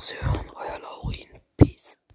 soon.